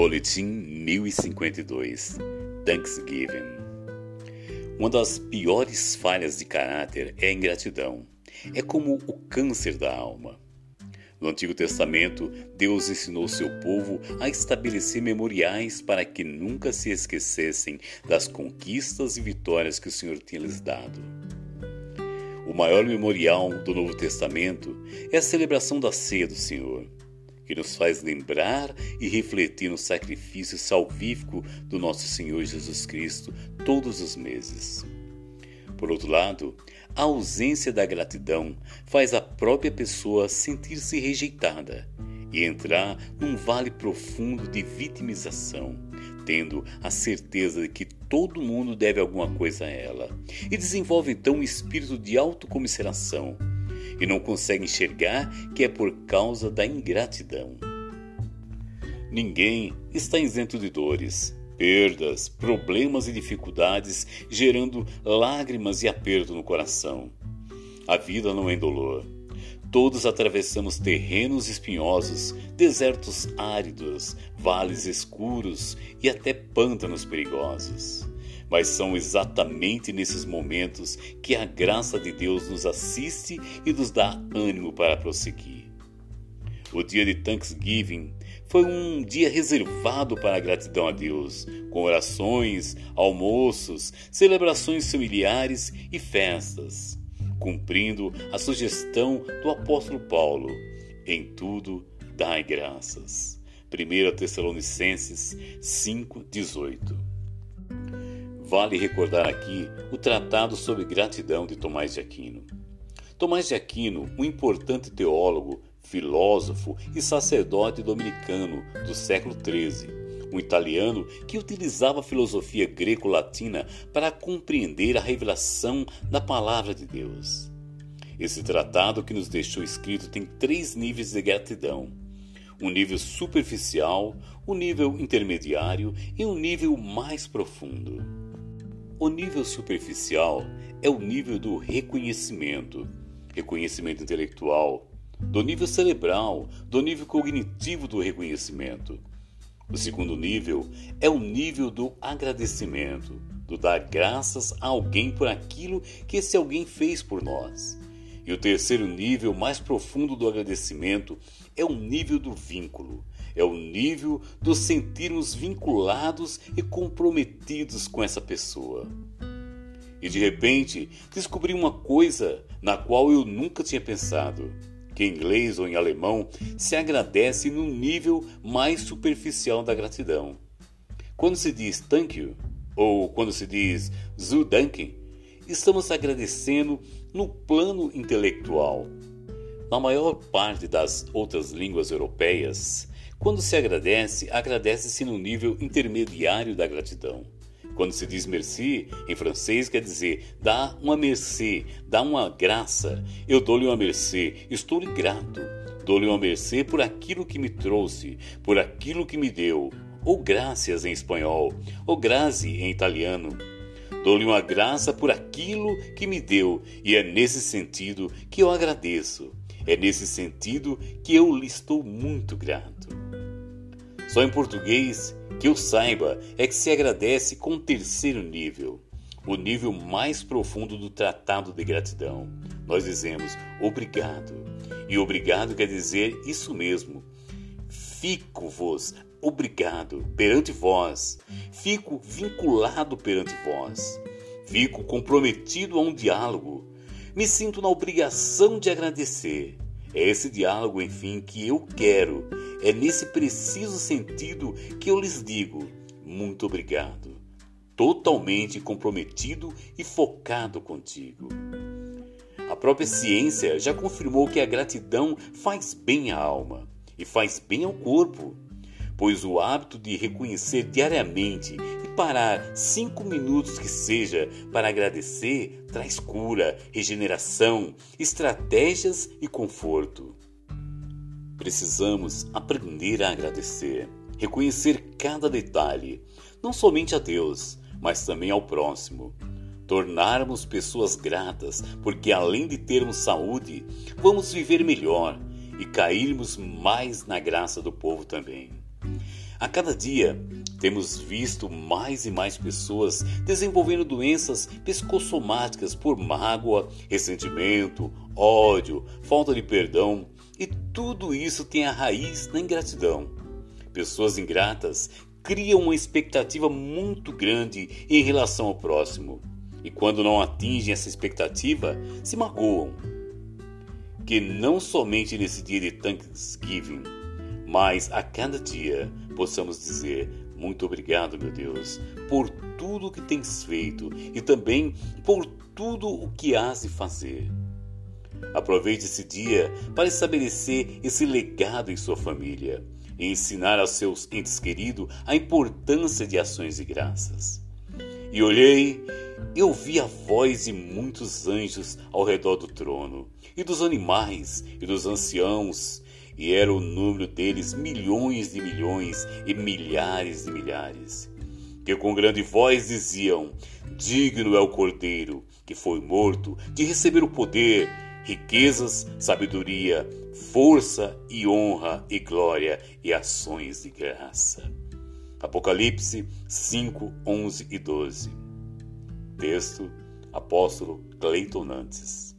Boletim 1052 Thanksgiving Uma das piores falhas de caráter é a ingratidão. É como o câncer da alma. No Antigo Testamento, Deus ensinou seu povo a estabelecer memoriais para que nunca se esquecessem das conquistas e vitórias que o Senhor tinha lhes dado. O maior memorial do Novo Testamento é a celebração da ceia do Senhor que nos faz lembrar e refletir no sacrifício salvífico do nosso Senhor Jesus Cristo todos os meses. Por outro lado, a ausência da gratidão faz a própria pessoa sentir-se rejeitada e entrar num vale profundo de vitimização, tendo a certeza de que todo mundo deve alguma coisa a ela, e desenvolve então um espírito de autocomiseração e não consegue enxergar que é por causa da ingratidão. Ninguém está isento de dores, perdas, problemas e dificuldades, gerando lágrimas e aperto no coração. A vida não é indolor. Todos atravessamos terrenos espinhosos, desertos áridos, vales escuros e até pântanos perigosos mas são exatamente nesses momentos que a graça de Deus nos assiste e nos dá ânimo para prosseguir. O dia de Thanksgiving foi um dia reservado para a gratidão a Deus, com orações, almoços, celebrações familiares e festas, cumprindo a sugestão do apóstolo Paulo: em tudo dai graças. 1 Tessalonicenses 5:18. Vale recordar aqui o Tratado sobre Gratidão de Tomás de Aquino. Tomás de Aquino, um importante teólogo, filósofo e sacerdote dominicano do século XIII, um italiano que utilizava a filosofia greco-latina para compreender a revelação da palavra de Deus. Esse tratado que nos deixou escrito tem três níveis de gratidão: um nível superficial, um nível intermediário e um nível mais profundo. O nível superficial é o nível do reconhecimento, reconhecimento intelectual, do nível cerebral, do nível cognitivo do reconhecimento. O segundo nível é o nível do agradecimento, do dar graças a alguém por aquilo que esse alguém fez por nós. E o terceiro nível, mais profundo do agradecimento, é o nível do vínculo, é o nível dos sentirmos vinculados e comprometidos com essa pessoa. E de repente descobri uma coisa na qual eu nunca tinha pensado: que em inglês ou em alemão se agradece no nível mais superficial da gratidão. Quando se diz thank you, ou quando se diz zu danken, estamos agradecendo no plano intelectual. Na maior parte das outras línguas europeias, quando se agradece, agradece-se no nível intermediário da gratidão. Quando se diz merci, em francês quer dizer dá uma mercê, dá uma graça. Eu dou-lhe uma mercê, estou-lhe grato. Dou-lhe uma mercê por aquilo que me trouxe, por aquilo que me deu. Ou graças em espanhol, ou grazie em italiano. Dou-lhe uma graça por aquilo que me deu, e é nesse sentido que eu agradeço. É nesse sentido que eu lhe estou muito grato. Só em português que eu saiba é que se agradece com o terceiro nível, o nível mais profundo do tratado de gratidão. Nós dizemos obrigado. E obrigado quer dizer isso mesmo. Fico-vos obrigado perante vós. Fico vinculado perante vós. Fico comprometido a um diálogo. Me sinto na obrigação de agradecer. É esse diálogo, enfim, que eu quero. É nesse preciso sentido que eu lhes digo: muito obrigado. Totalmente comprometido e focado contigo. A própria ciência já confirmou que a gratidão faz bem à alma e faz bem ao corpo, pois o hábito de reconhecer diariamente parar cinco minutos que seja para agradecer traz cura, regeneração, estratégias e conforto. Precisamos aprender a agradecer, reconhecer cada detalhe, não somente a Deus, mas também ao próximo. Tornarmos pessoas gratas, porque além de termos saúde, vamos viver melhor e cairmos mais na graça do povo também. A cada dia, temos visto mais e mais pessoas desenvolvendo doenças psicossomáticas por mágoa, ressentimento, ódio, falta de perdão, e tudo isso tem a raiz na ingratidão. Pessoas ingratas criam uma expectativa muito grande em relação ao próximo, e quando não atingem essa expectativa, se magoam. Que não somente nesse dia de Thanksgiving, mas a cada dia possamos dizer: Muito obrigado, meu Deus, por tudo o que tens feito e também por tudo o que has de fazer. Aproveite esse dia para estabelecer esse legado em sua família e ensinar aos seus entes queridos a importância de ações de graças. E olhei e ouvi a voz de muitos anjos ao redor do trono, e dos animais, e dos anciãos, e era o número deles milhões de milhões e milhares de milhares, que com grande voz diziam: Digno é o Cordeiro, que foi morto, de receber o poder, riquezas, sabedoria, força e honra e glória e ações de graça. Apocalipse 5, 11 e 12. Texto, apóstolo Cleiton Nantes.